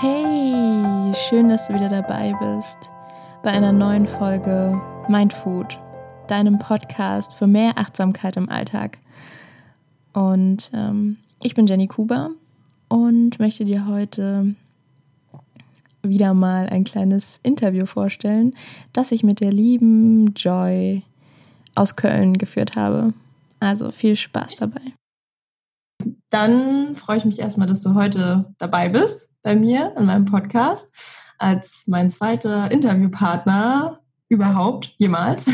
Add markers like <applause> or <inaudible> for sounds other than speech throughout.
Hey, schön, dass du wieder dabei bist bei einer neuen Folge Mindfood, deinem Podcast für mehr Achtsamkeit im Alltag. Und ähm, ich bin Jenny Kuba und möchte dir heute wieder mal ein kleines Interview vorstellen, das ich mit der lieben Joy aus Köln geführt habe. Also viel Spaß dabei. Dann freue ich mich erstmal, dass du heute dabei bist bei mir in meinem Podcast als mein zweiter Interviewpartner überhaupt jemals.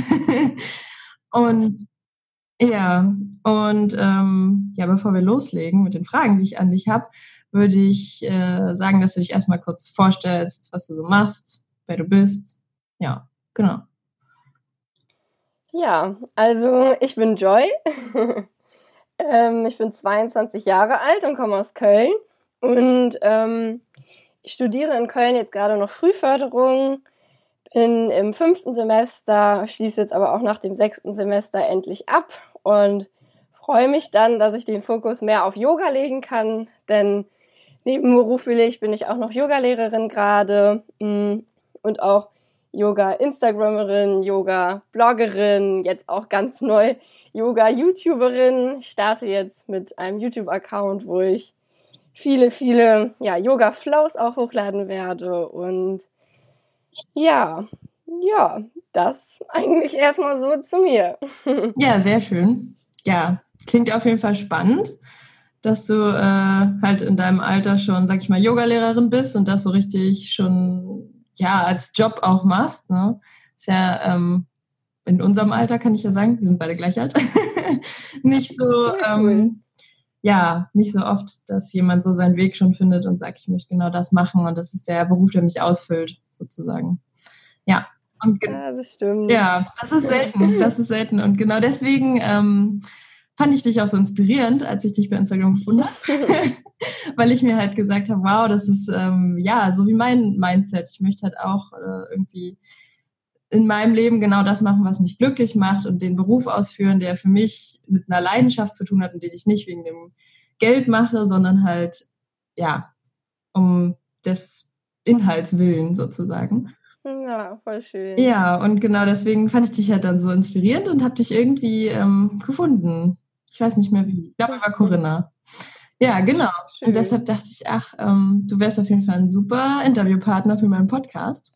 <laughs> und ja, und ähm, ja, bevor wir loslegen mit den Fragen, die ich an dich habe, würde ich äh, sagen, dass du dich erstmal kurz vorstellst, was du so machst, wer du bist. Ja, genau. Ja, also ich bin Joy. <laughs> ähm, ich bin 22 Jahre alt und komme aus Köln. Und ähm, ich studiere in Köln jetzt gerade noch Frühförderung, bin im fünften Semester, schließe jetzt aber auch nach dem sechsten Semester endlich ab und freue mich dann, dass ich den Fokus mehr auf Yoga legen kann, denn nebenberuflich bin ich auch noch Yogalehrerin gerade mm, und auch Yoga-Instagramerin, Yoga-Bloggerin, jetzt auch ganz neu Yoga-YouTuberin. Ich starte jetzt mit einem YouTube-Account, wo ich viele, viele ja, Yoga-Flows auch hochladen werde. Und ja, ja, das <laughs> eigentlich erstmal so zu mir. <laughs> Ja, sehr schön. Ja, klingt auf jeden Fall spannend, dass du äh, halt in deinem Alter schon, sag ich mal, Yogalehrerin bist und das so richtig schon ja als Job auch machst. Ne? Ist ja ähm, in unserem Alter, kann ich ja sagen, wir sind beide gleich alt, <laughs> nicht so ähm, ja, nicht so oft, dass jemand so seinen Weg schon findet und sagt, ich möchte genau das machen und das ist der Beruf, der mich ausfüllt, sozusagen. Ja. Und ja, das stimmt. Ja, das ist selten. Das ist selten. Und genau deswegen ähm, fand ich dich auch so inspirierend, als ich dich bei Instagram gefunden habe. <laughs> <laughs> Weil ich mir halt gesagt habe, wow, das ist ähm, ja so wie mein Mindset. Ich möchte halt auch äh, irgendwie in meinem Leben genau das machen, was mich glücklich macht und den Beruf ausführen, der für mich mit einer Leidenschaft zu tun hat und den ich nicht wegen dem Geld mache, sondern halt, ja, um des Inhalts willen sozusagen. Ja, voll schön. Ja, und genau deswegen fand ich dich halt dann so inspirierend und habe dich irgendwie ähm, gefunden. Ich weiß nicht mehr wie. Ich glaube, über Corinna. Ja, genau. Schön. Und deshalb dachte ich, ach, ähm, du wärst auf jeden Fall ein super Interviewpartner für meinen Podcast.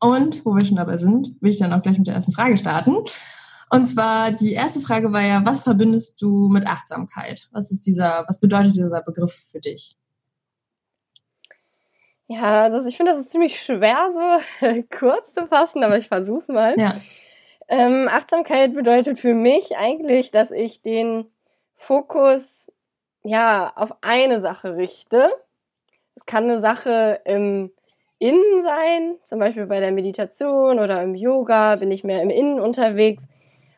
Und wo wir schon dabei sind, will ich dann auch gleich mit der ersten Frage starten. Und zwar die erste Frage war ja, was verbindest du mit Achtsamkeit? Was ist dieser, was bedeutet dieser Begriff für dich? Ja, also ich finde, das ist ziemlich schwer, so <laughs> kurz zu fassen, aber ich versuche mal. Ja. Ähm, Achtsamkeit bedeutet für mich eigentlich, dass ich den Fokus ja auf eine Sache richte. Es kann eine Sache im Innen sein, zum Beispiel bei der Meditation oder im Yoga bin ich mehr im Innen unterwegs.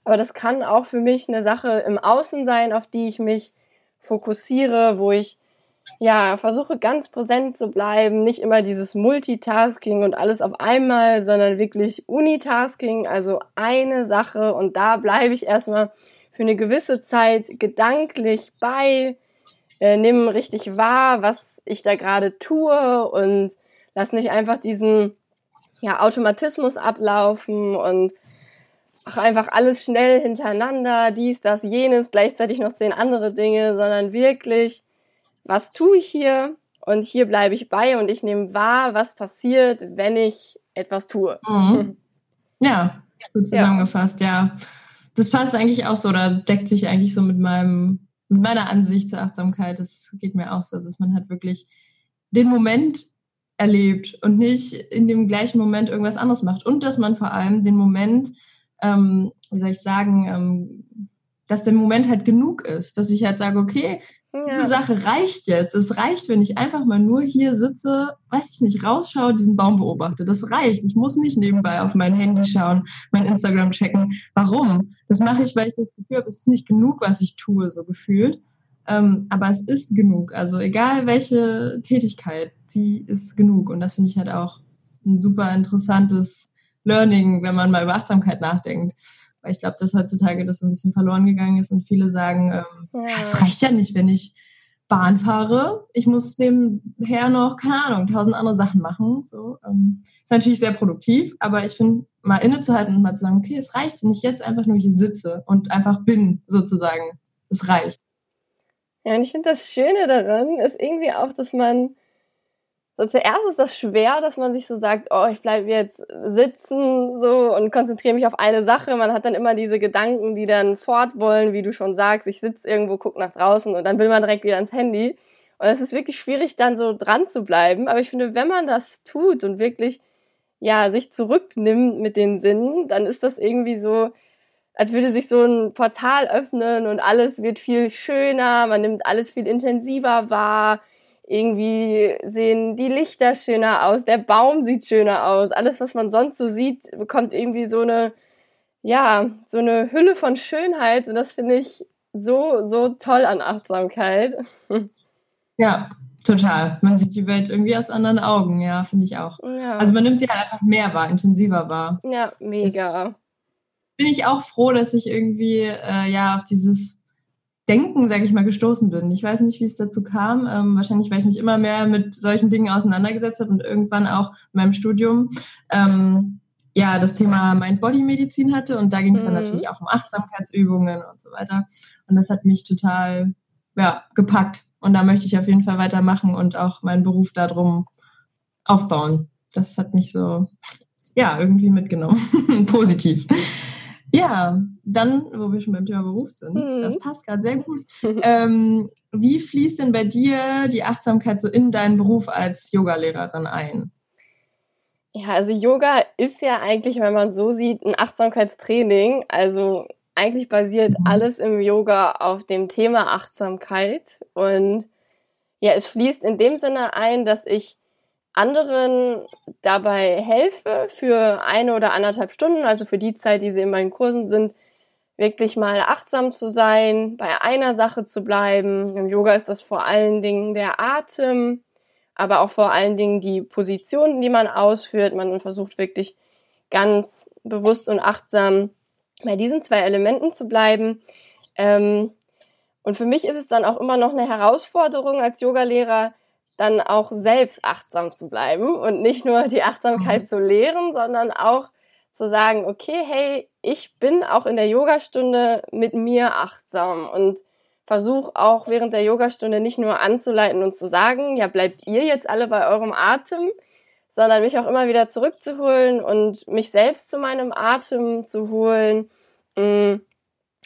Aber das kann auch für mich eine Sache im Außen sein, auf die ich mich fokussiere, wo ich ja versuche ganz präsent zu bleiben, nicht immer dieses Multitasking und alles auf einmal, sondern wirklich Unitasking, also eine Sache und da bleibe ich erstmal für eine gewisse Zeit gedanklich bei, äh, nimm richtig wahr, was ich da gerade tue und Lass nicht einfach diesen ja, Automatismus ablaufen und ach, einfach alles schnell hintereinander, dies, das, jenes, gleichzeitig noch zehn andere Dinge, sondern wirklich, was tue ich hier? Und hier bleibe ich bei und ich nehme wahr, was passiert, wenn ich etwas tue. Mhm. <laughs> Ja, gut zusammengefasst, ja. ja. Das passt eigentlich auch so oder deckt sich eigentlich so mit meinem, mit meiner Ansicht zur Achtsamkeit. Das geht mir auch so, dass man halt wirklich den Moment erlebt und nicht in dem gleichen Moment irgendwas anderes macht. Und dass man vor allem den Moment, ähm, wie soll ich sagen, ähm, dass der Moment halt genug ist, dass ich halt sage, okay, ja. diese Sache reicht jetzt. Es reicht, wenn ich einfach mal nur hier sitze, weiß ich nicht, rausschaue, diesen Baum beobachte. Das reicht. Ich muss nicht nebenbei auf mein Handy schauen, mein Instagram checken. Warum? Das mache ich, weil ich das Gefühl habe, es ist nicht genug, was ich tue, so gefühlt. Ähm, aber es ist genug. Also egal welche Tätigkeit, die ist genug. Und das finde ich halt auch ein super interessantes Learning, wenn man mal über Achtsamkeit nachdenkt. Weil ich glaube, dass heutzutage das so ein bisschen verloren gegangen ist und viele sagen, ähm, ja. es reicht ja nicht, wenn ich Bahn fahre. Ich muss nebenher noch, keine Ahnung, tausend andere Sachen machen. So, ähm, ist natürlich sehr produktiv, aber ich finde, mal innezuhalten und mal zu sagen, okay, es reicht, wenn ich jetzt einfach nur hier sitze und einfach bin, sozusagen. Es reicht. Ja, und ich finde das Schöne daran ist irgendwie auch, dass man so zuerst ist das schwer, dass man sich so sagt, oh, ich bleibe jetzt sitzen so und konzentriere mich auf eine Sache. Man hat dann immer diese Gedanken, die dann fort wollen, wie du schon sagst, ich sitze irgendwo, guck nach draußen und dann will man direkt wieder ans Handy. Und es ist wirklich schwierig, dann so dran zu bleiben. Aber ich finde, wenn man das tut und wirklich, ja, sich zurücknimmt mit den Sinnen, dann ist das irgendwie so, als würde sich so ein Portal öffnen und alles wird viel schöner, man nimmt alles viel intensiver wahr irgendwie sehen die Lichter schöner aus, der Baum sieht schöner aus. Alles, was man sonst so sieht, bekommt irgendwie so eine, ja, so eine Hülle von Schönheit. Und das finde ich so, so toll an Achtsamkeit. <laughs> Ja, total. Man sieht die Welt irgendwie aus anderen Augen, ja, finde ich auch. Ja. Also man nimmt sie halt einfach mehr wahr, intensiver wahr. Ja, mega. Das bin ich auch froh, dass ich irgendwie äh, ja auf dieses Denken, sage ich mal, gestoßen bin. Ich weiß nicht, wie es dazu kam. Ähm, wahrscheinlich, weil ich mich immer mehr mit solchen Dingen auseinandergesetzt habe und irgendwann auch in meinem Studium ähm, ja das Thema Mind-Body-Medizin hatte. Und da ging es dann mhm. natürlich auch um Achtsamkeitsübungen und so weiter. Und das hat mich total ja, gepackt. Und da möchte ich auf jeden Fall weitermachen und auch meinen Beruf darum aufbauen. Das hat mich so, ja, irgendwie mitgenommen. <laughs> Positiv. Ja, dann, wo wir schon beim Thema Beruf sind, mhm. das passt gerade sehr gut. <laughs> ähm, wie fließt denn bei dir die Achtsamkeit so in deinen Beruf als Yogalehrerin ein? Ja, also Yoga ist ja eigentlich, wenn man so sieht, ein Achtsamkeitstraining. Also eigentlich basiert mhm. alles im Yoga auf dem Thema Achtsamkeit. Und ja, es fließt in dem Sinne ein, dass ich anderen dabei helfe, für eine oder anderthalb Stunden, also für die Zeit, die sie in meinen Kursen sind, wirklich mal achtsam zu sein, bei einer Sache zu bleiben. Im Yoga ist das vor allen Dingen der Atem, aber auch vor allen Dingen die Positionen, die man ausführt. Man versucht wirklich ganz bewusst und achtsam bei diesen zwei Elementen zu bleiben. Ähm, und für mich ist es dann auch immer noch eine Herausforderung als Yogalehrer, dann auch selbst achtsam zu bleiben und nicht nur die Achtsamkeit mhm. zu lehren, sondern auch zu sagen, okay, hey, ich bin auch in der Yogastunde mit mir achtsam und versuche auch während der Yogastunde nicht nur anzuleiten und zu sagen, ja, bleibt ihr jetzt alle bei eurem Atem, sondern mich auch immer wieder zurückzuholen und mich selbst zu meinem Atem zu holen. Mm,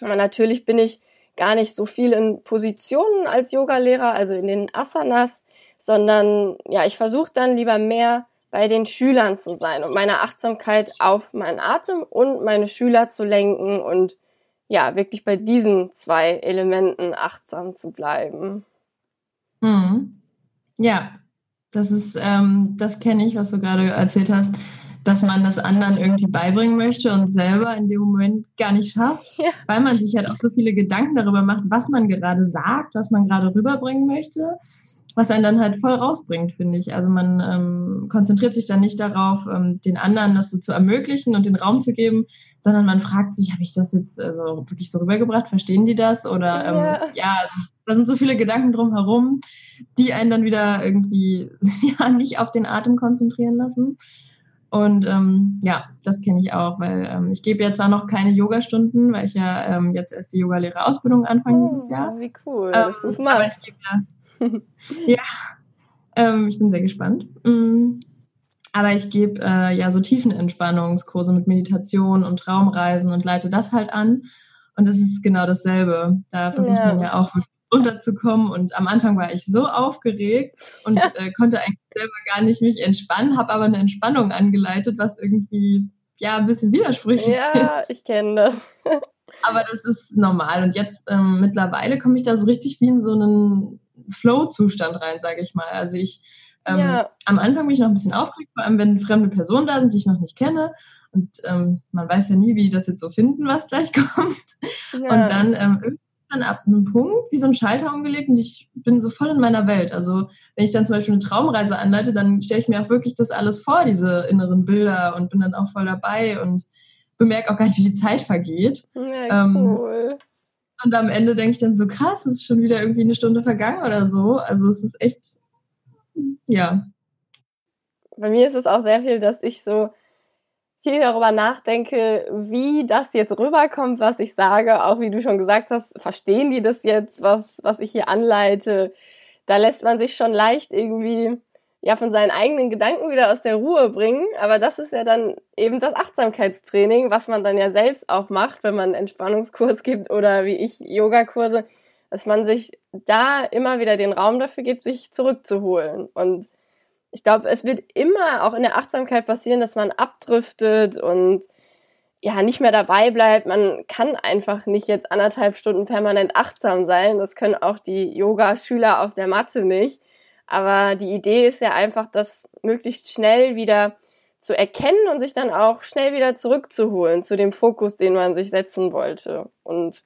aber natürlich bin ich gar nicht so viel in Positionen als Yogalehrer, also in den Asanas, sondern ja, ich versuche dann lieber mehr bei den Schülern zu sein und meine Achtsamkeit auf meinen Atem und meine Schüler zu lenken und ja, wirklich bei diesen zwei Elementen achtsam zu bleiben. Mhm. Ja, das ist, ähm, das kenne ich, was du gerade erzählt hast, dass man das anderen irgendwie beibringen möchte und selber in dem Moment gar nicht schafft, ja. weil man sich halt auch so viele Gedanken darüber macht, was man gerade sagt, was man gerade rüberbringen möchte was einen dann halt voll rausbringt, finde ich. Also man ähm, konzentriert sich dann nicht darauf, ähm, den anderen das so zu ermöglichen und den Raum zu geben, sondern man fragt sich, habe ich das jetzt also wirklich so rübergebracht? Verstehen die das? Oder ähm, ja, ja also, da sind so viele Gedanken drumherum, die einen dann wieder irgendwie <laughs> ja nicht auf den Atem konzentrieren lassen. Und ähm, ja, das kenne ich auch, weil ähm, ich gebe ja zwar noch keine Yogastunden, weil ich ja ähm, jetzt erst die Yogalehrerausbildung anfange oh, dieses Jahr. Wie cool, ähm, dass du es machst. Aber ich gebe ja <laughs> ja, ähm, ich bin sehr gespannt. Mm. Aber ich gebe äh, ja so Tiefenentspannungskurse mit Meditation und Traumreisen und leite das halt an. Und es ist genau dasselbe. Da versucht ja. man ja auch runterzukommen. Und am Anfang war ich so aufgeregt und <laughs> äh, konnte eigentlich selber gar nicht mich entspannen, habe aber eine Entspannung angeleitet, was irgendwie ja ein bisschen widersprüchlich ja, ist. Ja, ich kenne das. aber das ist normal. Und jetzt ähm, mittlerweile komme ich da so richtig wie in so einen Flow-Zustand rein, sage ich mal. Also ich ähm, ja. am Anfang bin ich noch ein bisschen aufgeregt, vor allem wenn fremde Personen da sind, die ich noch nicht kenne. Und ähm, man weiß ja nie, wie die das jetzt so finden, was gleich <laughs> kommt. Ja. Und dann ähm, dann ab einem Punkt wie so ein Schalter umgelegt und ich bin so voll in meiner Welt. Also wenn ich dann zum Beispiel eine Traumreise anleite, dann stelle ich mir auch wirklich das alles vor, diese inneren Bilder und bin dann auch voll dabei und bemerke auch gar nicht, wie die Zeit vergeht. Ja, ähm, cool. Und am Ende denke ich dann so, krass, es ist schon wieder irgendwie eine Stunde vergangen oder so. Also es ist echt, ja. Bei mir ist es auch sehr viel, dass ich so viel darüber nachdenke, wie das jetzt rüberkommt, was ich sage. Auch wie du schon gesagt hast, verstehen die das jetzt, was, was ich hier anleite? Da lässt man sich schon leicht irgendwie ja von seinen eigenen Gedanken wieder aus der Ruhe bringen. Aber das ist ja dann eben das Achtsamkeitstraining, was man dann ja selbst auch macht, wenn man einen Entspannungskurs gibt oder wie ich Yogakurse, dass man sich da immer wieder den Raum dafür gibt, sich zurückzuholen. Und ich glaube, es wird immer auch in der Achtsamkeit passieren, dass man abdriftet und ja, nicht mehr dabei bleibt. Man kann einfach nicht jetzt anderthalb Stunden permanent achtsam sein. Das können auch die Yoga-Schüler auf der Matte nicht. Aber die Idee ist ja einfach, das möglichst schnell wieder zu erkennen und sich dann auch schnell wieder zurückzuholen zu dem Fokus, den man sich setzen wollte. Und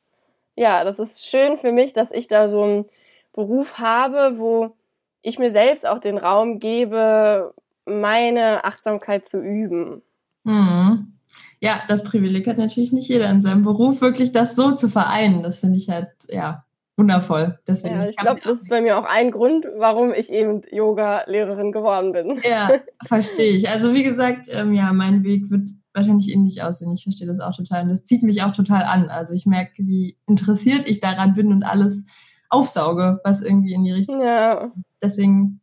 ja, das ist schön für mich, dass ich da so einen Beruf habe, wo ich mir selbst auch den Raum gebe, meine Achtsamkeit zu üben. Mhm. Ja, das Privileg hat natürlich nicht jeder in seinem Beruf, wirklich das so zu vereinen. Das finde ich halt, ja, wundervoll. Deswegen, ja, ich glaube, das ist bei mir auch ein Grund, warum ich eben Yoga-Lehrerin geworden bin. Ja, verstehe ich. Also wie gesagt, ähm, ja, mein Weg wird wahrscheinlich ähnlich aussehen. Ich verstehe das auch total und das zieht mich auch total an. Also ich merke, wie interessiert ich daran bin und alles aufsauge, was irgendwie in die Richtung. Ja. Deswegen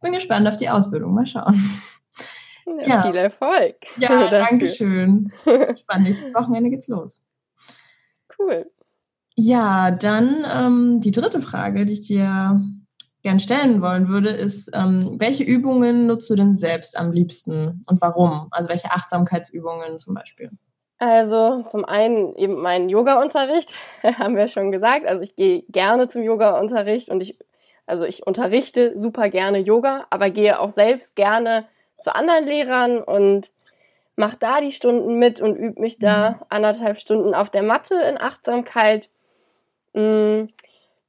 bin gespannt auf die Ausbildung. Mal schauen. Ja, ja. Viel Erfolg. Ja, <laughs> danke schön. Spannend. Nächstes Wochenende geht's los. Cool. Ja, dann ähm, die dritte Frage, die ich dir gern stellen wollen würde, ist, ähm, welche Übungen nutzt du denn selbst am liebsten und warum? Also welche Achtsamkeitsübungen zum Beispiel? Also zum einen eben mein Yoga-Unterricht, <laughs> haben wir schon gesagt. Also ich gehe gerne zum Yoga-Unterricht und ich, also ich unterrichte super gerne Yoga, aber gehe auch selbst gerne zu anderen Lehrern und mache da die Stunden mit und übe mich da mhm. anderthalb Stunden auf der Matte in Achtsamkeit. Mm,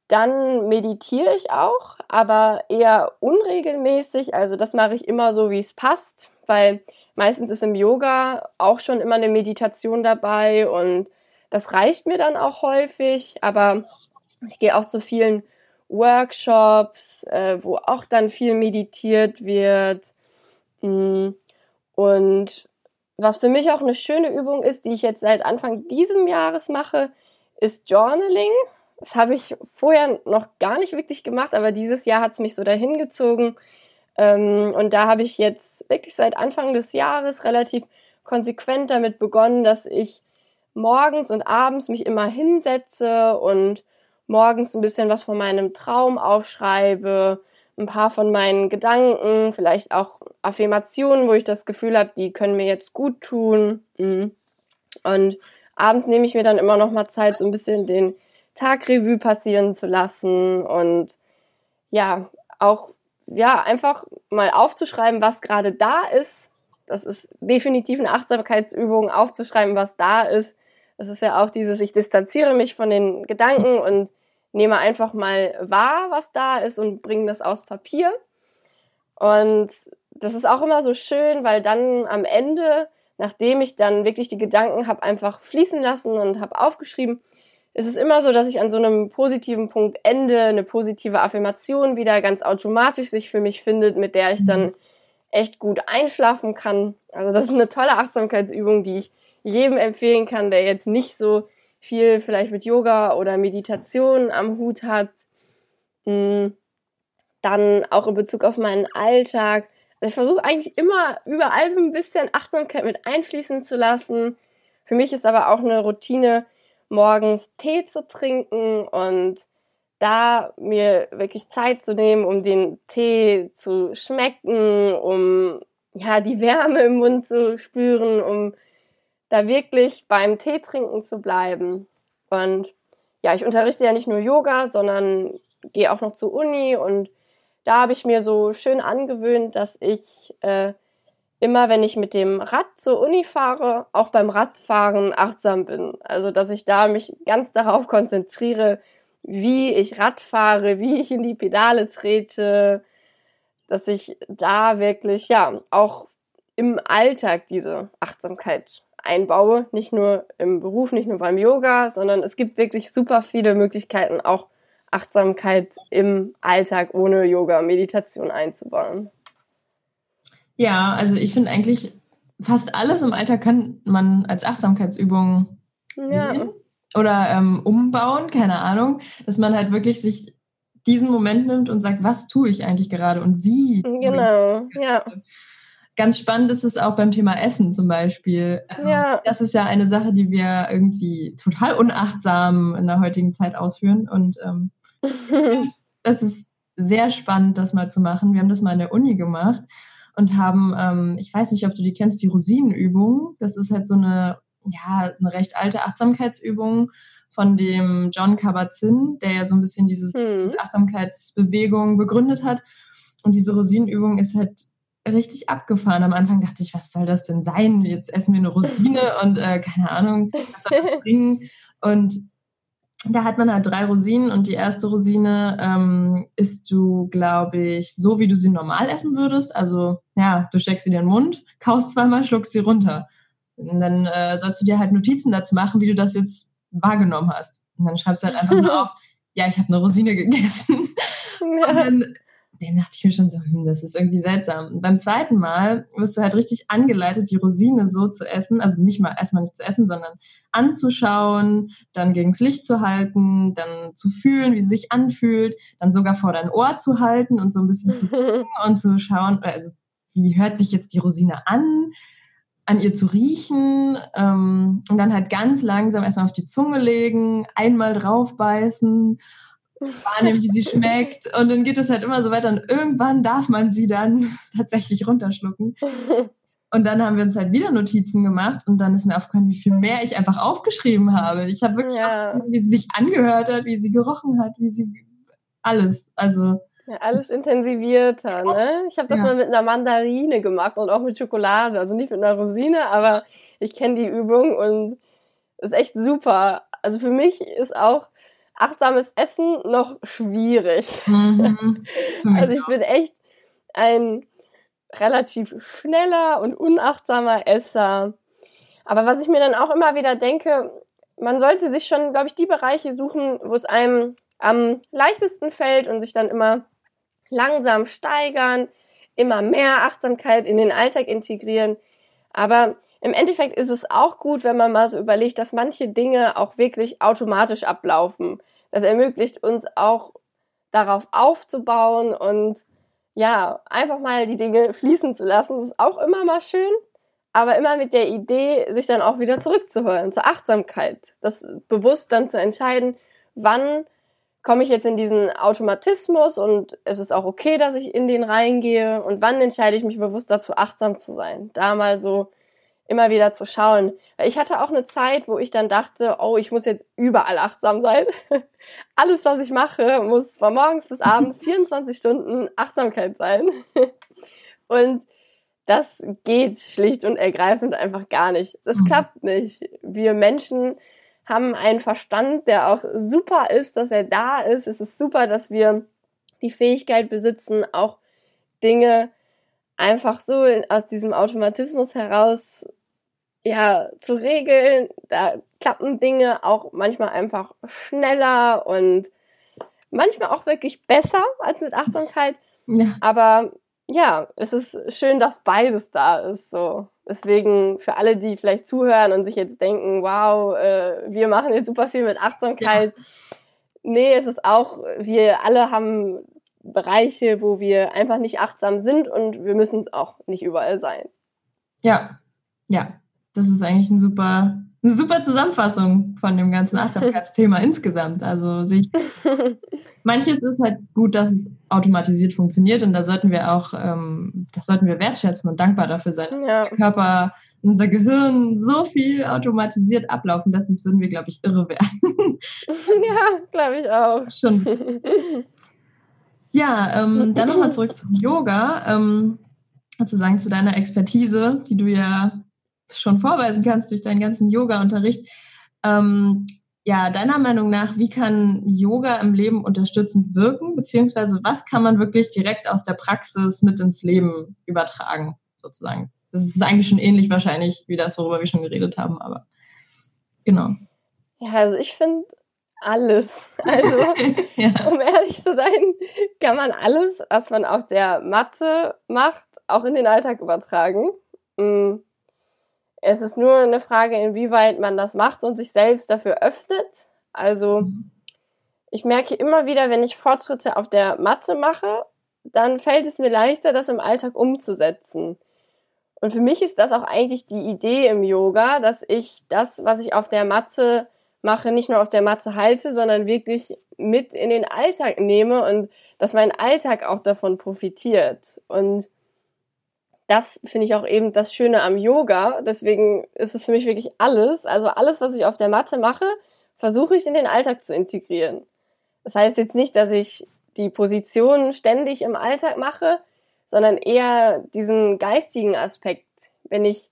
dann meditiere ich auch, aber eher unregelmäßig. Also das mache ich immer so, wie es passt, weil meistens ist im Yoga auch schon immer eine Meditation dabei und das reicht mir dann auch häufig. Aber ich gehe auch zu vielen Workshops, äh, wo auch dann viel meditiert wird. Mm, und was für mich auch eine schöne Übung ist, die ich jetzt seit Anfang diesem Jahres mache, ist Journaling. Das habe ich vorher noch gar nicht wirklich gemacht, aber dieses Jahr hat es mich so dahin gezogen. Ähm, und da habe ich jetzt wirklich seit Anfang des Jahres relativ konsequent damit begonnen, dass ich morgens und abends mich immer hinsetze und morgens ein bisschen was von meinem Traum aufschreibe, ein paar von meinen Gedanken, vielleicht auch Affirmationen, wo ich das Gefühl habe, die können mir jetzt gut tun. Mhm. Und abends nehme ich mir dann immer noch mal Zeit, so ein bisschen den Tagrevue passieren zu lassen und ja, auch ja, einfach mal aufzuschreiben, was gerade da ist. Das ist definitiv eine Achtsamkeitsübung, aufzuschreiben, was da ist. Das ist ja auch dieses, ich distanziere mich von den Gedanken <laughs> und nehme einfach mal wahr, was da ist und bringe das aufs Papier. Und das ist auch immer so schön, weil dann am Ende, nachdem ich dann wirklich die Gedanken habe einfach fließen lassen und habe aufgeschrieben, es ist immer so, dass ich an so einem positiven Punkt ende, eine positive Affirmation wieder ganz automatisch sich für mich findet, mit der ich dann mhm. echt gut einschlafen kann. Also das ist eine tolle Achtsamkeitsübung, die ich jedem empfehlen kann, der jetzt nicht so viel vielleicht mit Yoga oder Meditation am Hut hat. Mm, dann auch in Bezug auf meinen Alltag. Also ich versuche eigentlich immer überall so ein bisschen Achtsamkeit mit einfließen zu lassen. Für mich ist aber auch eine Routine, morgens Tee zu trinken und da mir wirklich Zeit zu nehmen, um den Tee zu schmecken, um ja die Wärme im Mund zu spüren, um da wirklich beim Tee trinken zu bleiben. Und ja, ich unterrichte ja nicht nur Yoga, sondern gehe auch noch zur Uni und da habe ich mir so schön angewöhnt, dass ich äh, immer, wenn ich mit dem Rad zur Uni fahre, auch beim Radfahren achtsam bin. Also, dass ich da mich ganz darauf konzentriere, wie ich Rad fahre, wie ich in die Pedale trete, dass ich da wirklich, ja, auch im Alltag diese Achtsamkeit einbaue. Nicht nur im Beruf, nicht nur beim Yoga, sondern es gibt wirklich super viele Möglichkeiten, auch Achtsamkeit im Alltag ohne Yoga, Meditation einzubauen. Ja, also ich finde eigentlich, fast alles im Alltag kann man als Achtsamkeitsübung ja. sehen oder ähm, umbauen, keine Ahnung, dass man halt wirklich sich diesen Moment nimmt und sagt, was tue ich eigentlich gerade und wie. Genau, ja. Ganz spannend ist es auch beim Thema Essen zum Beispiel. Also ja. Das ist ja eine Sache, die wir irgendwie total unachtsam in der heutigen Zeit ausführen. Und ähm, <laughs> es ist sehr spannend, das mal zu machen. Wir haben das mal in der Uni gemacht und haben, ähm, ich weiß nicht, ob du die kennst, die Rosinenübung. Das ist halt so eine, ja, eine recht alte Achtsamkeitsübung von dem John Kabat-Zinn, der ja so ein bisschen diese hm. Achtsamkeitsbewegung begründet hat. Und diese Rosinenübung ist halt richtig abgefahren. Am Anfang dachte ich, was soll das denn sein? Jetzt essen wir eine Rosine und äh, keine Ahnung, was soll das <laughs> bringen? Und da hat man halt drei Rosinen und die erste Rosine ähm, isst du, glaube ich, so wie du sie normal essen würdest. Also ja, du steckst sie in den Mund, <laughs> kaust zweimal, schluckst sie runter. Und dann äh, sollst du dir halt Notizen dazu machen, wie du das jetzt wahrgenommen hast. Und dann schreibst du halt einfach nur <laughs> auf, ja, ich habe eine Rosine gegessen. Ja. <laughs> Und dann den dachte ich mir schon so, hm, das ist irgendwie seltsam. Und beim zweiten Mal wirst du halt richtig angeleitet, die Rosine so zu essen, also nicht mal erstmal nicht zu essen, sondern anzuschauen, dann gegens Licht zu halten, dann zu fühlen, wie sie sich anfühlt, dann sogar vor dein Ohr zu halten und so ein bisschen zu <laughs> und zu schauen, also wie hört sich jetzt die Rosine an, an ihr zu riechen ähm, und dann halt ganz langsam erstmal auf die Zunge legen, einmal draufbeißen wahrnehmen, wie sie schmeckt. Und dann geht es halt immer so weiter. Und irgendwann darf man sie dann <laughs> tatsächlich runterschlucken. Und dann haben wir uns halt wieder Notizen gemacht und dann ist mir aufgefallen, wie viel mehr ich einfach aufgeschrieben habe. Ich habe wirklich, ja. wie sie sich angehört hat, wie sie gerochen hat, wie sie alles. Also ja, alles intensivierter, ne? Ich habe das ja. mal mit einer Mandarine gemacht und auch mit Schokolade. Also nicht mit einer Rosine, aber ich kenne die Übung und ist echt super. Also für mich ist auch achtsames Essen noch schwierig. Mhm. <laughs> also ich bin echt ein relativ schneller und unachtsamer Esser. Aber was ich mir dann auch immer wieder denke, man sollte sich schon, glaube ich, die Bereiche suchen, wo es einem am leichtesten fällt und sich dann immer langsam steigern, immer mehr Achtsamkeit in den Alltag integrieren. Aber im Endeffekt ist es auch gut, wenn man mal so überlegt, dass manche Dinge auch wirklich automatisch ablaufen. Das ermöglicht uns auch darauf aufzubauen und ja, einfach mal die Dinge fließen zu lassen. Das ist auch immer mal schön, aber immer mit der Idee, sich dann auch wieder zurückzuholen, zur Achtsamkeit. Das bewusst dann zu entscheiden, wann komme ich jetzt in diesen Automatismus und es ist auch okay, dass ich in den reingehe und wann entscheide ich mich bewusst dazu, achtsam zu sein. Da mal so immer wieder zu schauen. Ich hatte auch eine Zeit, wo ich dann dachte, oh, ich muss jetzt überall achtsam sein. <laughs> Alles, was ich mache, muss von morgens bis abends <laughs> 24 Stunden Achtsamkeit sein. <laughs> Und das geht schlicht und ergreifend einfach gar nicht. Das mhm. klappt nicht. Wir Menschen haben einen Verstand, der auch super ist, dass er da ist. Es ist super, dass wir die Fähigkeit besitzen, auch Dinge einfach so aus diesem Automatismus heraus ja, zu regeln. Da klappen Dinge auch manchmal einfach schneller und manchmal auch wirklich besser als mit Achtsamkeit. Ja. Aber ja, es ist schön, dass beides da ist. So. Deswegen für alle, die vielleicht zuhören und sich jetzt denken, wow, äh, wir machen jetzt super viel mit Achtsamkeit. Ja. Nee, es ist auch, wir alle haben Bereiche, wo wir einfach nicht achtsam sind und wir müssen es auch nicht überall sein. Ja, ja, das ist eigentlich ein super, eine super Zusammenfassung von dem ganzen <laughs> Achtsamkeitsthema insgesamt. Also sich, <laughs> manches ist halt gut, dass es automatisiert funktioniert und da sollten wir auch, ähm, das sollten wir wertschätzen und dankbar dafür sein. Ja. Körper, unser Gehirn so viel automatisiert ablaufen lässt, sonst würden wir, glaube ich, irre werden. <laughs> ja, glaube ich auch. Schon. Ja, ähm, dann nochmal zurück zum Yoga. Ähm, sozusagen zu deiner Expertise, die du ja schon vorweisen kannst durch deinen ganzen Yoga-Unterricht. Ähm, ja, deiner Meinung nach, wie kann Yoga im Leben unterstützend wirken, beziehungsweise was kann man wirklich direkt aus der Praxis mit ins Leben übertragen, sozusagen? Das ist eigentlich schon ähnlich wahrscheinlich wie das, worüber wir schon geredet haben, aber genau. Ja, also ich finde alles. <laughs> Also, ja. um ehrlich zu sein, kann man alles, was man auf der Matte macht, auch in den Alltag übertragen. Mm. Es ist nur eine Frage, inwieweit man das macht und sich selbst dafür öffnet. Also, ich merke immer wieder, wenn ich Fortschritte auf der Matte mache, dann fällt es mir leichter, das im Alltag umzusetzen. Und für mich ist das auch eigentlich die Idee im Yoga, dass ich das, was ich auf der Matte mache, nicht nur auf der Matte halte, sondern wirklich mit in den Alltag nehme und dass mein Alltag auch davon profitiert. Und das finde ich auch eben das Schöne am Yoga. Deswegen ist es für mich wirklich alles. Also alles, was ich auf der Matte mache, versuche ich in den Alltag zu integrieren. Das heißt jetzt nicht, dass ich die Position ständig im Alltag mache, sondern eher diesen geistigen Aspekt. Wenn ich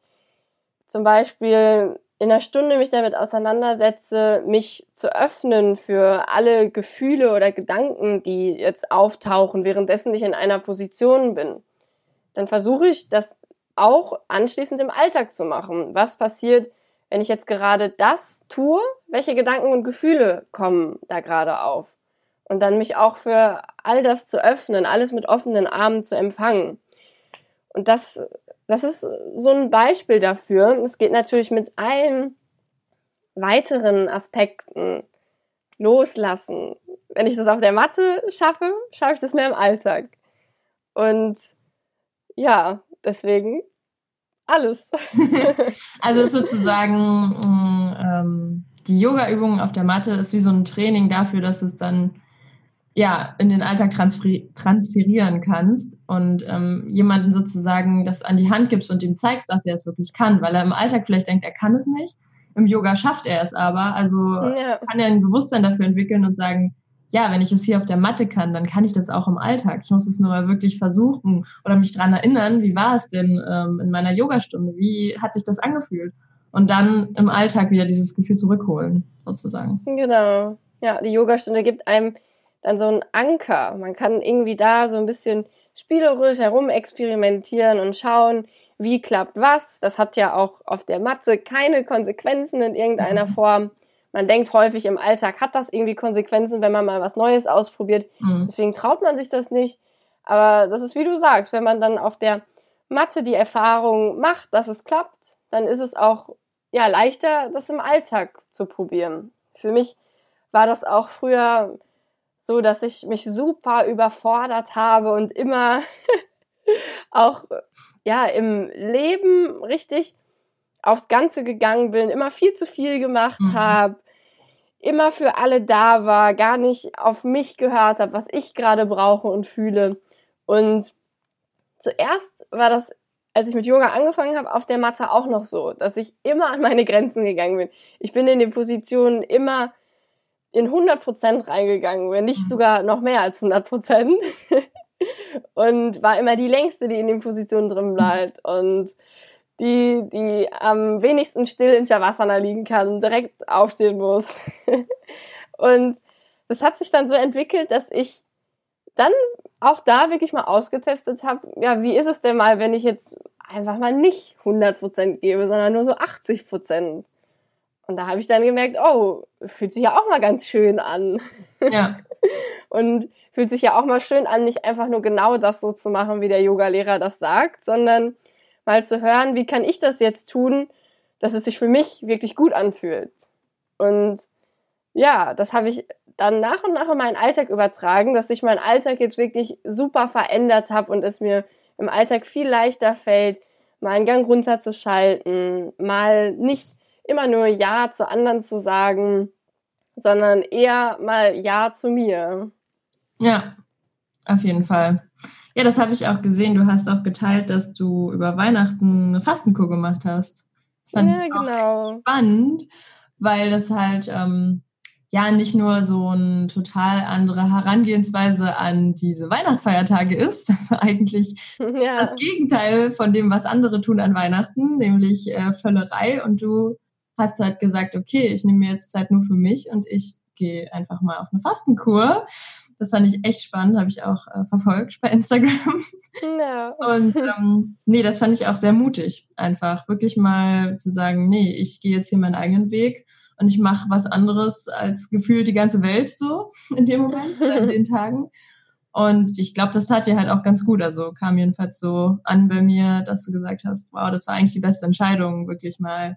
zum Beispiel in einer Stunde mich damit auseinandersetze, mich zu öffnen für alle Gefühle oder Gedanken, die jetzt auftauchen, währenddessen ich in einer Position bin, dann versuche ich das auch anschließend im Alltag zu machen. Was passiert, wenn ich jetzt gerade das tue? Welche Gedanken und Gefühle kommen da gerade auf? Und dann mich auch für all das zu öffnen, alles mit offenen Armen zu empfangen. Und das das ist so ein Beispiel dafür. Es geht natürlich mit allen weiteren Aspekten loslassen. Wenn ich das auf der Matte schaffe, schaffe ich das mehr im Alltag. Und ja, deswegen alles. <laughs> also sozusagen mm, ähm, die Yoga-Übung auf der Matte ist wie so ein Training dafür, dass es dann ja, in den Alltag transferieren kannst und ähm, jemanden sozusagen das an die Hand gibst und ihm zeigst, dass er es wirklich kann, weil er im Alltag vielleicht denkt, er kann es nicht. Im Yoga schafft er es aber. Also ja. kann er ein Bewusstsein dafür entwickeln und sagen, ja, wenn ich es hier auf der Matte kann, dann kann ich das auch im Alltag. Ich muss es nur mal wirklich versuchen oder mich dran erinnern, wie war es denn ähm, in meiner Yogastunde? Wie hat sich das angefühlt? Und dann im Alltag wieder dieses Gefühl zurückholen, sozusagen. Genau. Ja, die Yogastunde gibt einem dann so ein Anker. Man kann irgendwie da so ein bisschen spielerisch herum experimentieren und schauen, wie klappt was. Das hat ja auch auf der Matte keine Konsequenzen in irgendeiner. <laughs> Form. Man denkt häufig im Alltag hat das irgendwie Konsequenzen, wenn man mal was Neues ausprobiert. Mhm. Deswegen traut man sich das nicht. Aber das ist wie du sagst, wenn man dann auf der Matte die Erfahrung macht, dass es klappt, dann ist es auch ja leichter, das im Alltag zu probieren. Für mich war das auch früher so, dass ich mich super überfordert habe und immer <laughs> auch ja im Leben richtig aufs Ganze gegangen bin, immer viel zu viel gemacht mhm. habe, immer für alle da war, gar nicht auf mich gehört habe, was ich gerade brauche und fühle. Und zuerst war das, als ich mit Yoga angefangen habe, auf der Matte auch noch so, dass ich immer an meine Grenzen gegangen bin. Ich bin in den Positionen immer in 100% reingegangen wenn nicht sogar noch mehr als 100%. <laughs> und war immer die längste, die in den Positionen drin bleibt und die, die am wenigsten still in Shavasana liegen kann, direkt aufstehen muss. <laughs> und das hat sich dann so entwickelt, dass ich dann auch da wirklich mal ausgetestet habe, ja, wie ist es denn mal, wenn ich jetzt einfach mal nicht 100% gebe, sondern nur so 80%. Und da habe ich dann gemerkt, oh, fühlt sich ja auch mal ganz schön an. Ja. <laughs> und fühlt sich ja auch mal schön an, nicht einfach nur genau das so zu machen, wie der Yogalehrer das sagt, sondern mal zu hören, wie kann ich das jetzt tun, dass es sich für mich wirklich gut anfühlt. Und ja, das habe ich dann nach und nach in meinen Alltag übertragen, dass sich mein Alltag jetzt wirklich super verändert habe und es mir im Alltag viel leichter fällt, mal einen Gang runterzuschalten, mal nicht immer nur Ja zu anderen zu sagen, sondern eher mal Ja zu mir. Ja, auf jeden Fall. Ja, das habe ich auch gesehen. Du hast auch geteilt, dass du über Weihnachten eine Fastenkur gemacht hast. Das fand ja, ich auch genau. spannend, weil das halt ähm, ja nicht nur so eine total andere Herangehensweise an diese Weihnachtsfeiertage ist, <laughs> das eigentlich <laughs> ja. das Gegenteil von dem, was andere tun an Weihnachten, nämlich äh, Völlerei. Und du hast halt gesagt, okay, ich nehme mir jetzt Zeit nur für mich und ich gehe einfach mal auf eine Fastenkur. Das fand ich echt spannend, habe ich auch äh, verfolgt bei Instagram. Ja. Und ähm, nee, das fand ich auch sehr mutig, einfach wirklich mal zu sagen, nee, ich gehe jetzt hier meinen eigenen Weg und ich mache was anderes als gefühlt die ganze Welt so in dem Moment, in den <laughs> Tagen. Und ich glaube, das tat dir halt auch ganz gut. Also kam jedenfalls so an bei mir, dass du gesagt hast, wow, das war eigentlich die beste Entscheidung, wirklich mal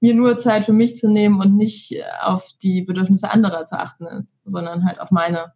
mir nur Zeit für mich zu nehmen und nicht auf die Bedürfnisse anderer zu achten, sondern halt auf meine.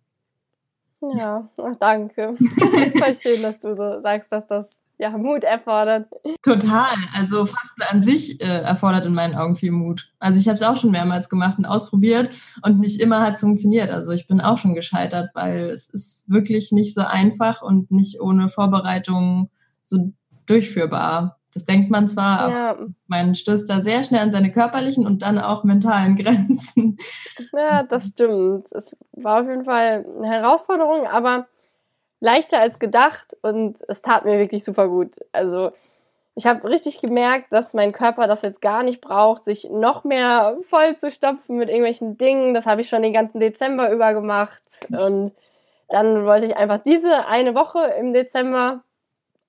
Ja, danke. <laughs> Voll schön, dass du so sagst, dass das ja Mut erfordert. Total. Also Fasten an sich äh, erfordert in meinen Augen viel Mut. Also ich habe es auch schon mehrmals gemacht und ausprobiert und nicht immer hat es funktioniert. Also ich bin auch schon gescheitert, weil es ist wirklich nicht so einfach und nicht ohne Vorbereitung so durchführbar. Das denkt man zwar, ja. aber man stößt da sehr schnell an seine körperlichen und dann auch mentalen <laughs> Grenzen. Ja, das stimmt. Es war auf jeden Fall eine Herausforderung, aber leichter als gedacht und es tat mir wirklich super gut. Also ich habe richtig gemerkt, dass mein Körper das jetzt gar nicht braucht, sich noch mehr voll zu stopfen mit irgendwelchen Dingen. Das habe ich schon den ganzen Dezember über gemacht und dann wollte ich einfach diese eine Woche im Dezember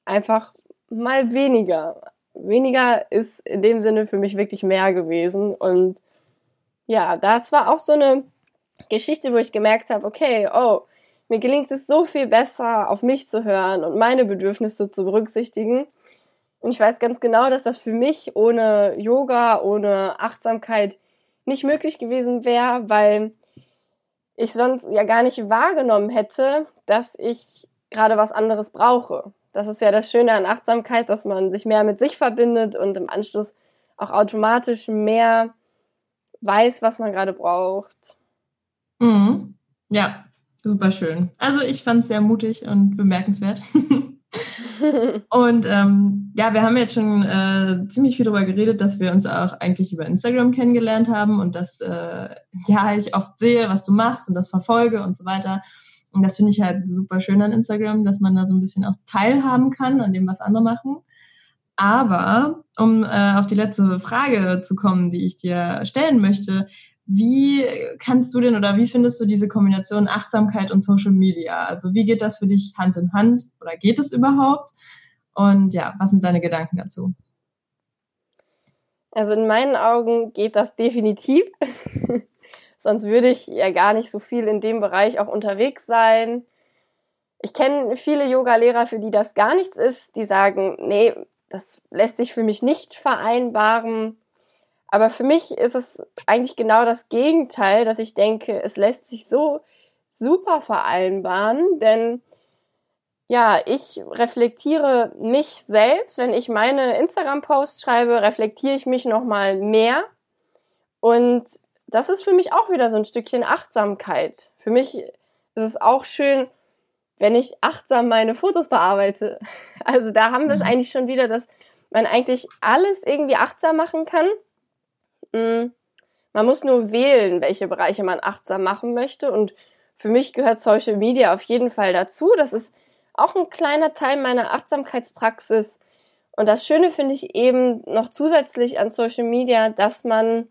einfach mal weniger. Weniger ist in dem Sinne für mich wirklich mehr gewesen. Und ja, das war auch so eine Geschichte, wo ich gemerkt habe, okay, oh, mir gelingt es so viel besser, auf mich zu hören und meine Bedürfnisse zu berücksichtigen. Und ich weiß ganz genau, dass das für mich ohne Yoga, ohne Achtsamkeit nicht möglich gewesen wäre, weil ich sonst ja gar nicht wahrgenommen hätte, dass ich gerade was anderes brauche. Das ist ja das Schöne an Achtsamkeit, dass man sich mehr mit sich verbindet und im Anschluss auch automatisch mehr weiß, was man gerade braucht. Mhm. Ja, super schön. Also ich fand es sehr mutig und bemerkenswert. <laughs> und ähm, ja, wir haben jetzt schon äh, ziemlich viel darüber geredet, dass wir uns auch eigentlich über Instagram kennengelernt haben und dass äh, ja ich oft sehe, was du machst und das verfolge und so weiter. Und das finde ich halt super schön an Instagram, dass man da so ein bisschen auch teilhaben kann an dem, was andere machen. Aber um äh, auf die letzte Frage zu kommen, die ich dir stellen möchte, wie kannst du denn oder wie findest du diese Kombination Achtsamkeit und Social Media? Also wie geht das für dich Hand in Hand oder geht es überhaupt? Und ja, was sind deine Gedanken dazu? Also in meinen Augen geht das definitiv. <laughs> Sonst würde ich ja gar nicht so viel in dem Bereich auch unterwegs sein. Ich kenne viele Yoga-Lehrer, für die das gar nichts ist, die sagen, nee, das lässt sich für mich nicht vereinbaren. Aber für mich ist es eigentlich genau das Gegenteil, dass ich denke, es lässt sich so super vereinbaren, denn ja, ich reflektiere mich selbst, wenn ich meine Instagram-Posts schreibe, reflektiere ich mich nochmal mehr und das ist für mich auch wieder so ein Stückchen Achtsamkeit. Für mich ist es auch schön, wenn ich achtsam meine Fotos bearbeite. <laughs> Also da haben wir es mhm. eigentlich schon wieder, dass man eigentlich alles irgendwie achtsam machen kann. Mm, man muss nur wählen, welche Bereiche man achtsam machen möchte. Und für mich gehört Social Media auf jeden Fall dazu. Das ist auch ein kleiner Teil meiner Achtsamkeitspraxis. Und das Schöne finde ich eben noch zusätzlich an Social Media, dass man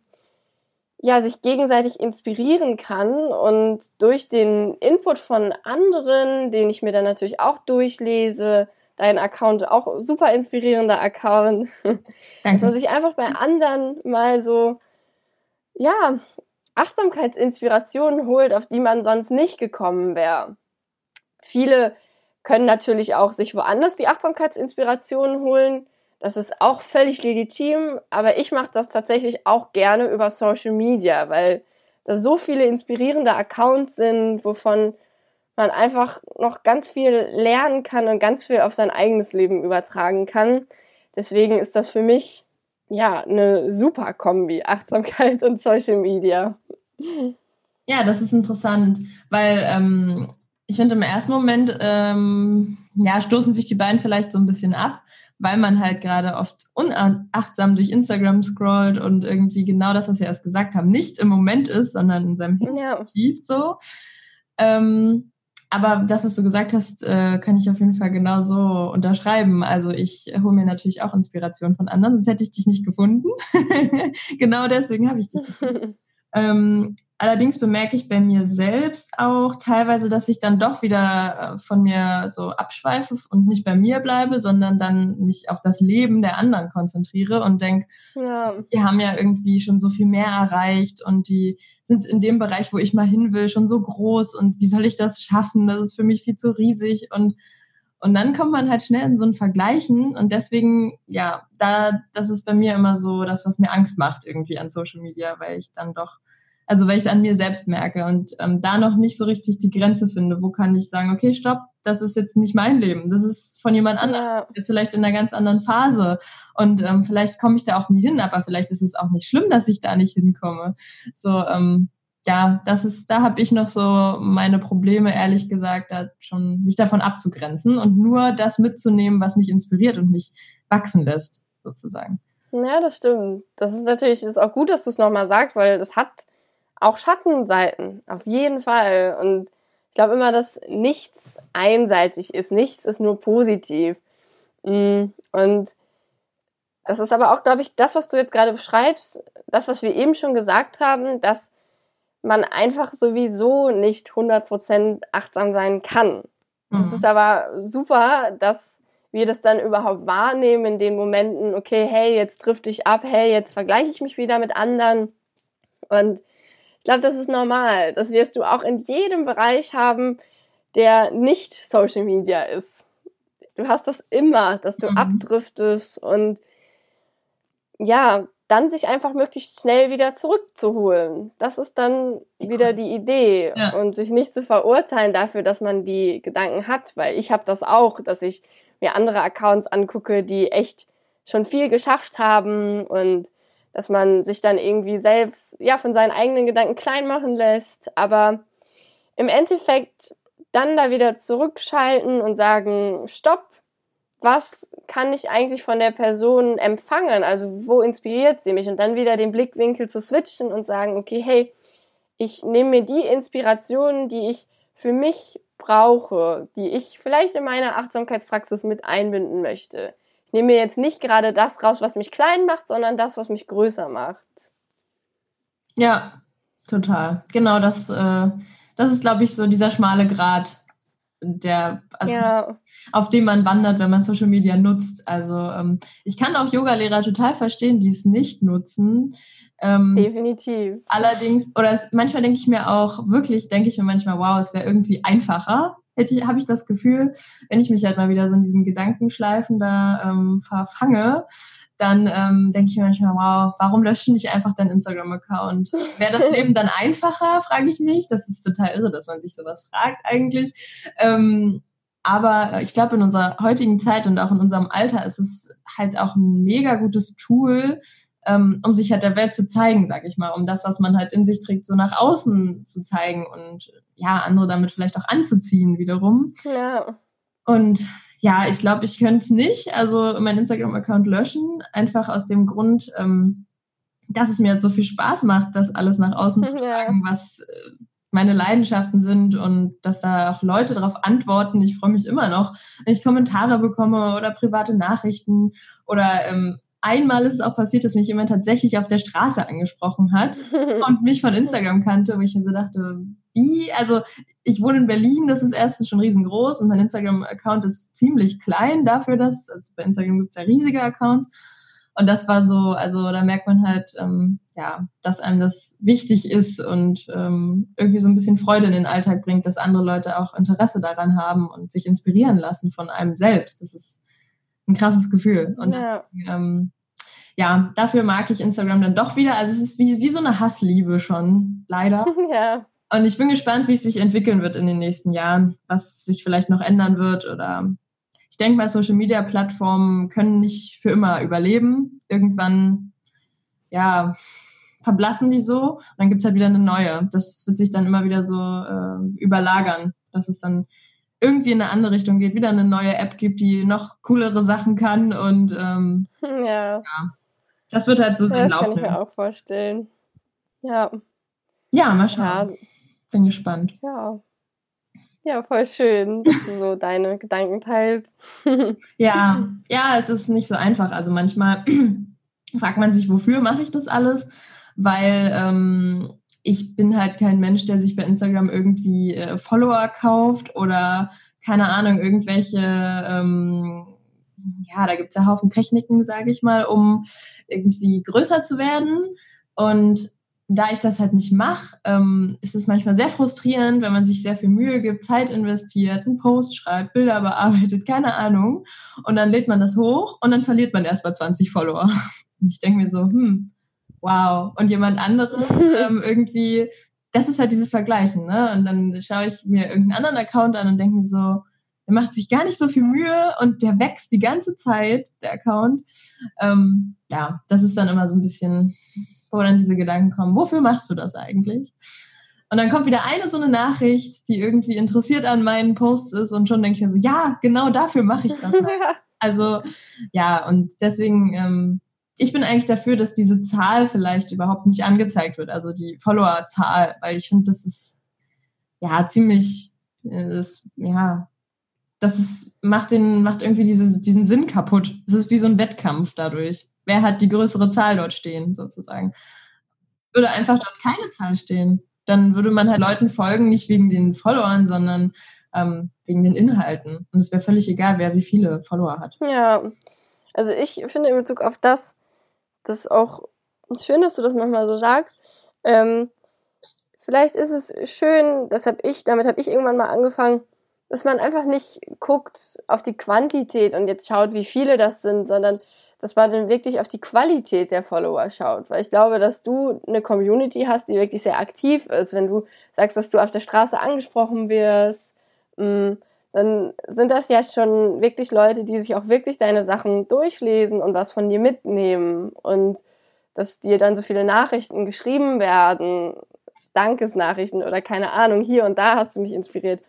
ja, sich gegenseitig inspirieren kann und durch den Input von anderen, den ich mir dann natürlich auch durchlese, dein Account auch super inspirierender Account, <laughs> Danke. dass man sich einfach bei anderen mal so, ja, Achtsamkeitsinspirationen holt, auf die man sonst nicht gekommen wäre. Viele können natürlich auch sich woanders die Achtsamkeitsinspirationen holen. Das ist auch völlig legitim, aber ich mache das tatsächlich auch gerne über Social Media, weil da so viele inspirierende Accounts sind, wovon man einfach noch ganz viel lernen kann und ganz viel auf sein eigenes Leben übertragen kann. Deswegen ist das für mich ja eine super Kombi, Achtsamkeit und Social Media. Ja, das ist interessant, weil ähm, ich finde im ersten Moment ähm, ja stoßen sich die beiden vielleicht so ein bisschen ab weil man halt gerade oft unachtsam durch Instagram scrollt und irgendwie genau das, was wir erst gesagt haben, nicht im Moment ist, sondern in seinem ja. so. Ähm, aber das, was du gesagt hast, äh, kann ich auf jeden Fall genauso unterschreiben. Also ich hole mir natürlich auch Inspiration von anderen, sonst hätte ich dich nicht gefunden. <laughs> genau deswegen habe ich dich <laughs> ähm, Allerdings bemerke ich bei mir selbst auch teilweise, dass ich dann doch wieder äh, von mir so abschweife und nicht bei mir bleibe, sondern dann mich auf das Leben der anderen konzentriere und denke, ja. die haben ja irgendwie schon so viel mehr erreicht und die sind in dem Bereich, wo ich mal hin will, schon so groß und wie soll ich das schaffen? Das ist für mich viel zu riesig und und dann kommt man halt schnell in so ein Vergleichen und deswegen, ja, da, das ist bei mir immer so das, was mir Angst macht irgendwie an Social Media, weil ich dann doch also weil ich es an mir selbst merke und ähm, da noch nicht so richtig die Grenze finde, wo kann ich sagen, okay, stopp, das ist jetzt nicht mein Leben, das ist von jemand anderem, ja. ist vielleicht in einer ganz anderen Phase und ähm, vielleicht komme ich da auch nie hin, aber vielleicht ist es auch nicht schlimm, dass ich da nicht hinkomme. So, ähm, ja, das ist, da habe ich noch so meine Probleme, ehrlich gesagt, da schon mich davon abzugrenzen und nur das mitzunehmen, was mich inspiriert und mich wachsen lässt, sozusagen. Ja, das stimmt. Das ist natürlich, ist auch gut, dass du es nochmal sagst, weil das hat auch Schattenseiten, auf jeden Fall. Und ich glaube immer, dass nichts einseitig ist, nichts ist nur positiv. Mm, und das ist aber auch, glaube ich, das, was du jetzt gerade beschreibst, das, was wir eben schon gesagt haben, dass man einfach sowieso nicht 100% achtsam sein kann. Es mhm. ist aber super, dass wir das dann überhaupt wahrnehmen in den Momenten, okay, hey, jetzt trifft dich ab, hey, jetzt vergleiche ich mich wieder mit anderen. Und ich glaube, das ist normal. Das wirst du auch in jedem Bereich haben, der nicht Social Media ist. Du hast das immer, dass du mhm. abdriftest und ja, dann sich einfach möglichst schnell wieder zurückzuholen. Das ist dann wieder die Idee ja. und sich nicht zu verurteilen dafür, dass man die Gedanken hat, weil ich habe das auch, dass ich mir andere Accounts angucke, die echt schon viel geschafft haben und dass man sich dann irgendwie selbst, ja, von seinen eigenen Gedanken klein machen lässt, aber im Endeffekt dann da wieder zurückschalten und sagen, stopp, was kann ich eigentlich von der Person empfangen? Also wo inspiriert sie mich? Und dann wieder den Blickwinkel zu switchen und sagen, okay, hey, ich nehme mir die Inspirationen, die ich für mich brauche, die ich vielleicht in meiner Achtsamkeitspraxis mit einbinden möchte nehme mir jetzt nicht gerade das raus, was mich klein macht, sondern das, was mich größer macht. Ja, total. Genau, das, äh, das ist, glaube ich, so dieser schmale Grat, der, also, ja. auf dem man wandert, wenn man Social Media nutzt. Also ähm, ich kann auch Yogalehrer total verstehen, die es nicht nutzen. Ähm, Definitiv. Allerdings, oder es, manchmal denke ich mir auch, wirklich denke ich mir manchmal, wow, es wäre irgendwie einfacher, hätte habe ich das Gefühl, wenn ich mich halt mal wieder so in diesen Gedankenschleifen da ähm, verfange, dann ähm, denke ich mir manchmal, wow, warum lösche ich nicht einfach deinen Instagram-Account? Wäre das Leben dann einfacher, frage ich mich. Das ist total irre, dass man sich sowas fragt eigentlich. Ähm, aber ich glaube, in unserer heutigen Zeit und auch in unserem Alter ist es halt auch ein mega gutes Tool, ähm, um sich halt der Welt zu zeigen, sag ich mal, um das, was man halt in sich trägt, so nach außen zu zeigen und ja, andere damit vielleicht auch anzuziehen wiederum. Ja. Und ja, ich glaube, ich könnte es nicht, also mein Instagram-Account löschen, einfach aus dem Grund, ähm, dass es mir halt so viel Spaß macht, das alles nach außen zu tragen, ja. was äh, meine Leidenschaften sind und dass da auch Leute darauf antworten. Ich freue mich immer noch, wenn ich Kommentare bekomme oder private Nachrichten oder ähm, einmal ist es auch passiert, dass mich jemand tatsächlich auf der Straße angesprochen hat <laughs> und mich von Instagram kannte, wo ich mir so dachte, wie? Also ich wohne in Berlin, das ist erstens schon riesengroß und mein Instagram-Account ist ziemlich klein dafür, dass, also bei Instagram gibt es ja riesige Accounts. Und das war so, also da merkt man halt, ähm, ja, dass einem das wichtig ist und ähm, irgendwie so ein bisschen Freude in den Alltag bringt, dass andere Leute auch Interesse daran haben und sich inspirieren lassen von einem selbst. Das ist ein krasses Gefühl. Und ja. ähm, ja, dafür mag ich Instagram dann doch wieder. Also es ist wie, wie so eine Hassliebe schon, leider. <laughs> Ja. Und ich bin gespannt, wie es sich entwickeln wird in den nächsten Jahren, was sich vielleicht noch ändern wird. Oder ich denke mal, Social Media Plattformen können nicht für immer überleben. Irgendwann, ja, verblassen die so. Und dann gibt es halt wieder eine neue. Das wird sich dann immer wieder so äh, überlagern. dass es dann irgendwie in eine andere Richtung geht, wieder eine neue App gibt, die noch coolere Sachen kann und ähm, ja. ja. Das wird halt so sein Das Lauf kann ich mir auch vorstellen. Ja. Ja, mal schauen. Ja. Bin gespannt. Ja. Ja, voll schön, dass du so deine <laughs> Gedanken teilst. <laughs> ja, ja, es ist nicht so einfach. Also manchmal <clears throat> fragt man sich, wofür mache ich das alles? Weil ähm, ich bin halt kein Mensch, der sich bei Instagram irgendwie äh, Follower kauft oder keine Ahnung, irgendwelche, ähm, ja, da gibt es ja Haufen Techniken, sage ich mal, um irgendwie größer zu werden. Und da ich das halt nicht mache, ähm, ist es manchmal sehr frustrierend, wenn man sich sehr viel Mühe gibt, Zeit investiert, einen Post schreibt, Bilder bearbeitet, keine Ahnung. Und dann lädt man das hoch und dann verliert man erst mal 20 Follower. <laughs> Und ich denke mir so, hm, wow. Und jemand anderes <laughs> ähm, irgendwie, das ist halt dieses Vergleichen, ne? Und dann schaue ich mir irgendeinen anderen Account an und denke mir so, der macht sich gar nicht so viel Mühe und der wächst die ganze Zeit, der Account. Ähm, ja, das ist dann immer so ein bisschen, wo dann diese Gedanken kommen, wofür machst du das eigentlich? Und dann kommt wieder eine so eine Nachricht, die irgendwie interessiert an meinen Posts ist und schon denke ich mir so, ja, genau dafür mache ich das. <laughs> also ja, und deswegen ähm, ich bin eigentlich dafür, dass diese Zahl vielleicht überhaupt nicht angezeigt wird, also die Followerzahl, weil ich finde, das ist ja ziemlich, äh, das, ja, das ist, macht, den, macht irgendwie diese, diesen Sinn kaputt. Es ist wie so ein Wettkampf dadurch. Wer hat die größere Zahl dort stehen, sozusagen? Würde einfach dort keine Zahl stehen. Dann würde man halt Leuten folgen, nicht wegen den Followern, sondern ähm, wegen den Inhalten. Und es wäre völlig egal, wer wie viele Follower hat. Ja, also ich finde in Bezug auf das, das ist auch schön, dass du das manchmal so sagst. Ähm, vielleicht ist es schön, das habe ich, damit habe ich irgendwann mal angefangen, dass man einfach nicht guckt auf die Quantität und jetzt schaut, wie viele das sind, sondern dass man dann wirklich auf die Qualität der Follower schaut. Weil ich glaube, dass du eine Community hast, die wirklich sehr aktiv ist. Wenn du sagst, dass du auf der Straße angesprochen wirst, mm, dann sind das ja schon wirklich Leute, die sich auch wirklich deine Sachen durchlesen und was von dir mitnehmen und dass dir dann so viele Nachrichten geschrieben werden, Dankesnachrichten oder keine Ahnung, hier und da hast du mich inspiriert.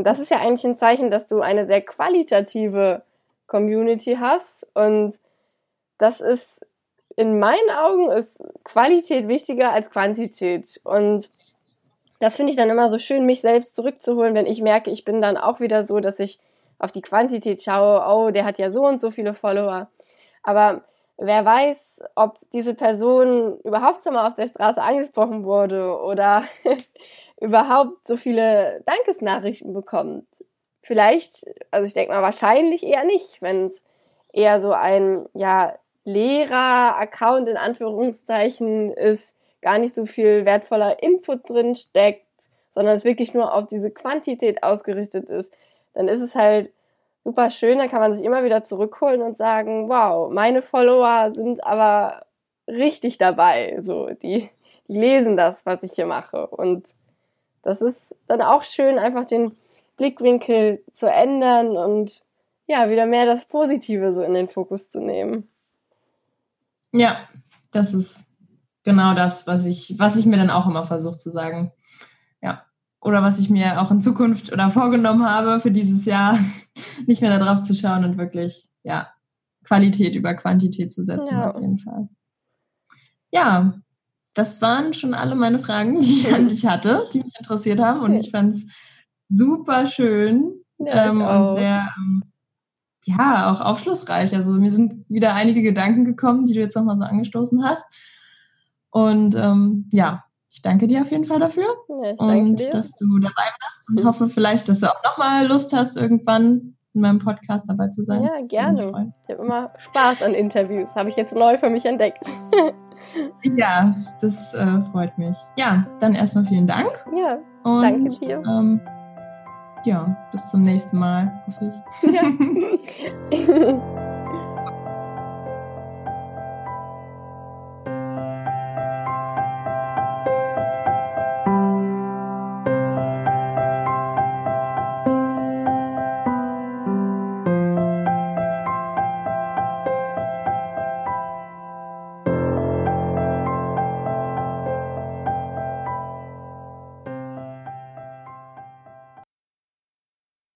Und das ist ja eigentlich ein Zeichen, dass du eine sehr qualitative Community hast. Und das ist in meinen Augen ist Qualität wichtiger als Quantität. Und das finde ich dann immer so schön, mich selbst zurückzuholen, wenn ich merke, ich bin dann auch wieder so, dass ich auf die Quantität schaue, oh, der hat ja so und so viele Follower. Aber wer weiß, ob diese Person überhaupt schon mal auf der Straße angesprochen wurde oder <laughs> überhaupt so viele Dankesnachrichten bekommt. Vielleicht, also ich denke mal wahrscheinlich eher nicht, wenn es eher so ein, ja, Lehrer-Account in Anführungszeichen ist, gar nicht so viel wertvoller Input drin steckt, sondern es wirklich nur auf diese Quantität ausgerichtet ist, dann ist es halt super schön, da kann man sich immer wieder zurückholen und sagen, wow, meine Follower sind aber richtig dabei, so, die, die lesen das, was ich hier mache und das ist dann auch schön, einfach den Blickwinkel zu ändern und ja, wieder mehr das Positive so in den Fokus zu nehmen. Ja, das ist genau das, was ich, was ich mir dann auch immer versuche zu sagen. Ja. Oder was ich mir auch in Zukunft oder vorgenommen habe für dieses Jahr, <laughs> nicht mehr darauf zu schauen und wirklich, ja, Qualität über Quantität zu setzen, ja. auf jeden Fall. Ja, das waren schon alle meine Fragen, die ich an dich hatte, die mich interessiert haben. Schön. Und ich fand es super schön ja, ähm, und sehr, ähm, ja, auch aufschlussreich. Also mir sind wieder einige Gedanken gekommen, die du jetzt nochmal so angestoßen hast. Und ähm, ja, ich danke dir auf jeden Fall dafür. Ja, und dir. dass du dabei warst und hoffe vielleicht, dass du auch nochmal Lust hast, irgendwann in meinem Podcast dabei zu sein. Ja, gerne. Ich habe immer Spaß an Interviews. Habe ich jetzt neu für mich entdeckt. <laughs> ja, das äh, freut mich. Ja, dann erstmal vielen Dank. Ja, und, danke dir. Ähm, ja, bis zum nächsten Mal, hoffe ich. Ja. <laughs> <laughs>